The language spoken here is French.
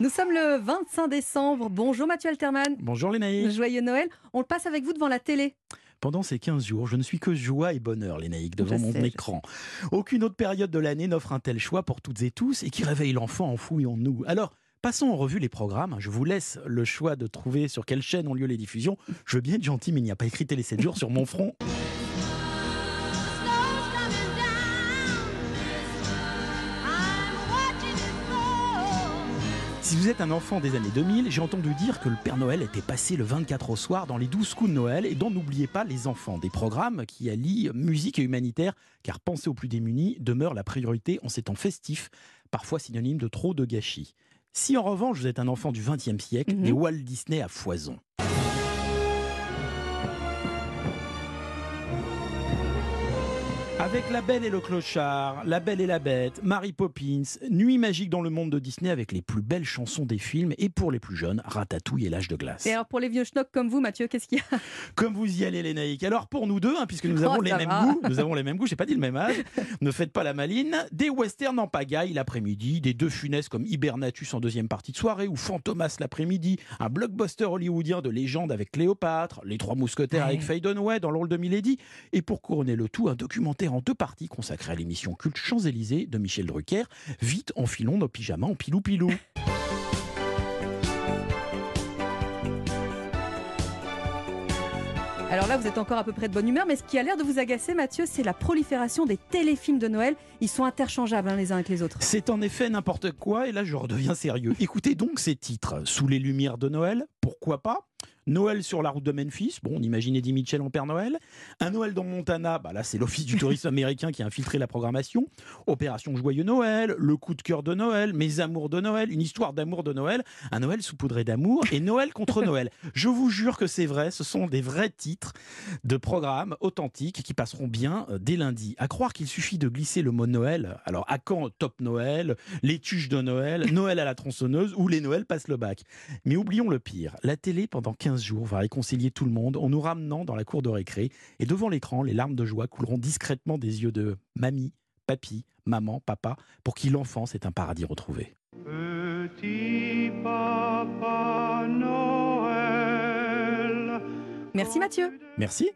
Nous sommes le 25 décembre. Bonjour Mathieu Alterman. Bonjour Lénaïque. Joyeux Noël. On le passe avec vous devant la télé. Pendant ces 15 jours, je ne suis que joie et bonheur, Lénaïque, devant Je mon sais, écran. Aucune autre période de l'année n'offre un tel choix pour toutes et tous et qui réveille l'enfant enfoui en nous. Alors, passons en revue les programmes. Je vous laisse le choix de trouver sur quelle chaîne ont lieu les diffusions. Je veux bien être gentil, mais il n'y a pas écrit Télé 7 jours sur mon front. Si vous êtes un enfant des années 2000, j'ai entendu dire que le Père Noël était passé le 24 au soir dans les 12 coups de Noël et dont n'oubliez pas les enfants. Des programmes qui allient musique et humanitaire, car penser aux plus démunis demeure la priorité en ces temps festifs, parfois synonyme de trop de gâchis. Si en revanche vous êtes un enfant du 20e siècle, Mhm. des Walt Disney à foison. Avec La Belle et le Clochard, La Belle et la Bête, Mary Poppins, Nuit magique dans le monde de Disney avec les plus belles chansons des films et pour les plus jeunes, Ratatouille et l'âge de glace. Et alors pour les vieux schnocks comme vous, Mathieu, qu'est-ce qu'il y a? Comme vous y allez, les naïcs. Alors pour nous deux, hein, puisque nous Oh, avons les mêmes goûts, nous avons les mêmes goûts. J'ai pas dit le même âge. ne faites pas la maline. Des westerns en pagaille l'après-midi, des deux funestes comme Hibernatus en deuxième partie de soirée ou Fantomas l'après-midi, un blockbuster hollywoodien de légende avec Cléopâtre, les Trois Mousquetaires Ouais. avec Faye Dunaway dans le rôle de Milady, et pour couronner le tout, un documentaire en deux parties consacré à l'émission culte Champs-Élysées de Michel Drucker. Vite, enfilons nos pyjamas en pilou-pilou. Alors là, vous êtes encore à peu près de bonne humeur, mais ce qui a l'air de vous agacer, Mathieu, c'est la prolifération des téléfilms de Noël. Ils sont interchangeables hein, les uns avec les autres. C'est en effet n'importe quoi, et là je redeviens sérieux. Écoutez donc ces titres. Sous les lumières de Noël, pourquoi pas? Noël sur la route de Memphis, bon, on imagine Eddie Mitchell en Père Noël. Un Noël dans Montana, bah là c'est l'Office du tourisme américain qui a infiltré la programmation. Opération Joyeux Noël, Le coup de cœur de Noël, Mes amours de Noël, une histoire d'amour de Noël, un Noël saupoudré d'amour et Noël contre Noël. Je vous jure que c'est vrai, ce sont des vrais titres de programmes authentiques qui passeront bien euh, dès lundi. À croire qu'il suffit de glisser le mot Noël. Alors à quand Top Noël, les tuches de Noël, Noël à la tronçonneuse ou les Noëls passent le bac. Mais oublions le pire. La télé pendant 15 jours va réconcilier tout le monde en nous ramenant dans la cour de récré et devant l'écran, les larmes de joie couleront discrètement des yeux de mamie, papy, maman, papa pour qui l'enfance est un paradis retrouvé. Petit papa Noël. Merci Mathieu. Merci.